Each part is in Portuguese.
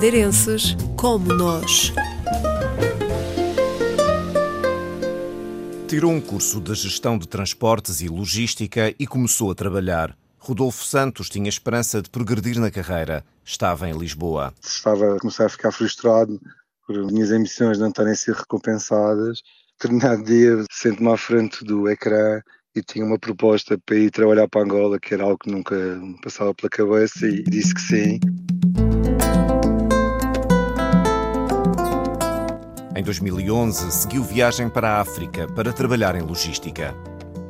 madeirenses como nós. Tirou um curso de gestão de transportes e logística e começou a trabalhar. Rodolfo Santos tinha esperança de progredir na carreira. Estava em Lisboa. Estava a começar a ficar frustrado por minhas ambições não estarem a ser recompensadas. Determinado dia, sento-me à frente do ecrã e tinha uma proposta para ir trabalhar para Angola, que era algo que nunca me passava pela cabeça, e disse que sim. Em 2011, seguiu viagem para a África para trabalhar em logística.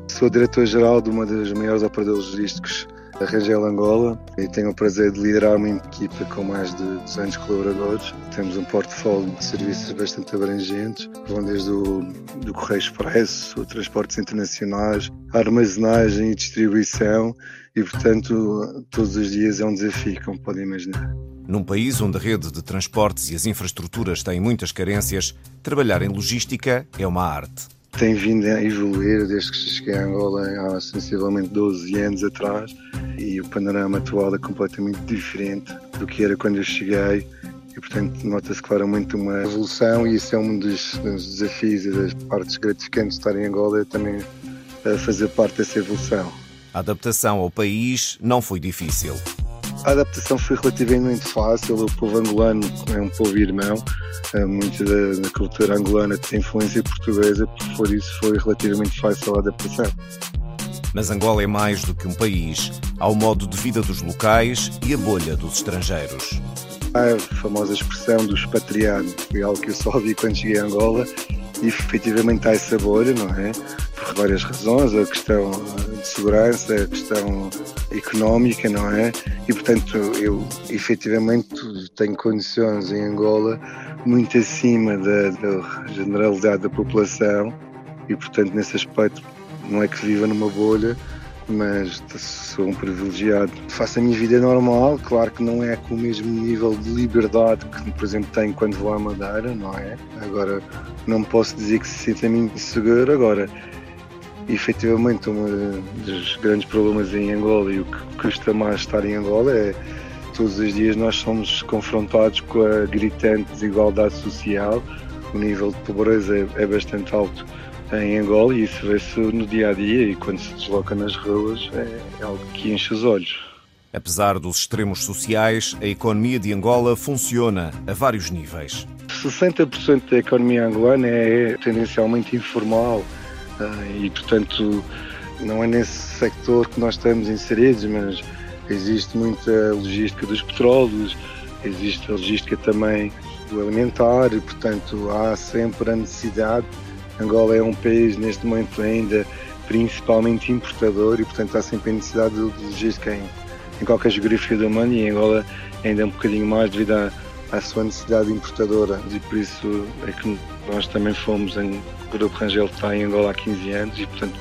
Sou diretor-geral de uma das maiores operadoras logísticos da Rangel Angola e tenho o prazer de liderar uma equipa com mais de 200 colaboradores. Temos um portfólio de serviços bastante abrangentes, que vão desde o do Correio Expresso, transportes internacionais, armazenagem e distribuição e, portanto, todos os dias é um desafio, como podem imaginar. Num país onde a rede de transportes e as infraestruturas têm muitas carências, trabalhar em logística é uma arte. Tem vindo a evoluir desde que cheguei a Angola há sensivelmente 12 anos atrás e o panorama atual é completamente diferente do que era quando eu cheguei e portanto nota-se claramente uma evolução e isso é um dos, dos desafios e das partes gratificantes de estar em Angola é também fazer parte dessa evolução. A adaptação ao país não foi difícil. A adaptação foi relativamente fácil. O povo angolano é um povo irmão. Eh, Muito da, da cultura angolana tem influência portuguesa, por isso foi relativamente fácil a adaptação. Mas Angola é mais do que um país. Há o modo de vida dos locais e a bolha dos estrangeiros. A famosa expressão do expatriado, foi algo que eu só ouvi quando cheguei a Angola, e efetivamente há essa bolha, não é? Várias razões, a questão de segurança, a questão económica, não é? E portanto eu efetivamente tenho condições em Angola muito acima da, da generalidade da população e portanto nesse aspecto não é que viva numa bolha, mas sou um privilegiado. Faço a minha vida normal, claro que não é com o mesmo nível de liberdade que, por exemplo, tenho quando vou à Madeira, não é? Agora, não posso dizer que se sinta muito seguro. Agora, efetivamente, um dos grandes problemas em Angola e o que custa mais estar em Angola é todos os dias nós somos confrontados com a gritante desigualdade social. O nível de pobreza é, é bastante alto em Angola e isso vê-se no dia a dia e quando se desloca nas ruas é, é algo que enche os olhos. Apesar dos extremos sociais, a economia de Angola funciona a vários níveis. 60% da economia angolana é tendencialmente informal e, portanto, não é nesse sector que nós estamos inseridos, mas existe muita logística dos petróleos, existe a logística também do alimentar e, portanto, há sempre a necessidade. Angola é um país neste momento ainda principalmente importador e portanto há sempre a necessidade de logística em, em qualquer geografia do mundo e Angola ainda um bocadinho mais devido à, à, sua necessidade importadora e por isso é que nós também fomos em o Grupo Rangel está em Angola há 15 anos e portanto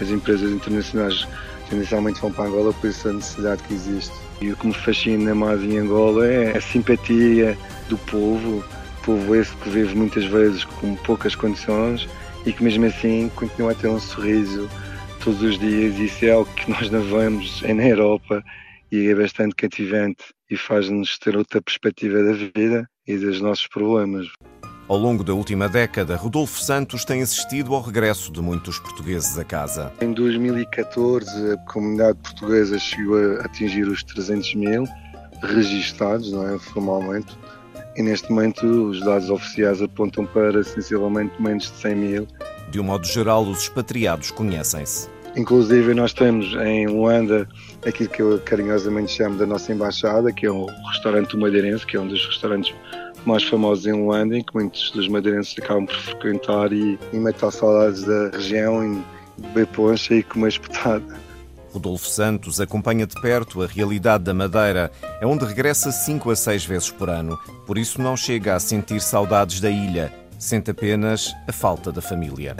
as empresas internacionais tendencialmente vão para Angola por isso a necessidade que existe. E o que me fascina mais em Angola é a simpatia do povo, povo esse que vive muitas vezes com poucas condições e que mesmo assim continua a ter um sorriso todos os dias. Isso é algo que nós não vemos na Europa e é bastante cativante e faz-nos ter outra perspectiva da vida e dos nossos problemas. Ao longo da última década, Rodolfo Santos tem assistido ao regresso de muitos portugueses a casa. Em 2014, a comunidade portuguesa chegou a atingir os 300 mil registados, não é, formalmente e neste momento os dados oficiais apontam para sensivelmente menos de 100 mil. De um modo geral, os expatriados conhecem-se. Inclusive, nós temos em Luanda aquilo que eu carinhosamente chamo da nossa embaixada, que é o restaurante do Madeirense, que é um dos restaurantes mais famosos em Luanda, em que muitos dos madeirenses acabam por frequentar e, e matar saudades da região, e beber poncha e comer espetada. Rodolfo Santos acompanha de perto a realidade da Madeira, é onde regressa cinco a seis vezes por ano. Por isso não chega a sentir saudades da ilha, sente apenas a falta da família.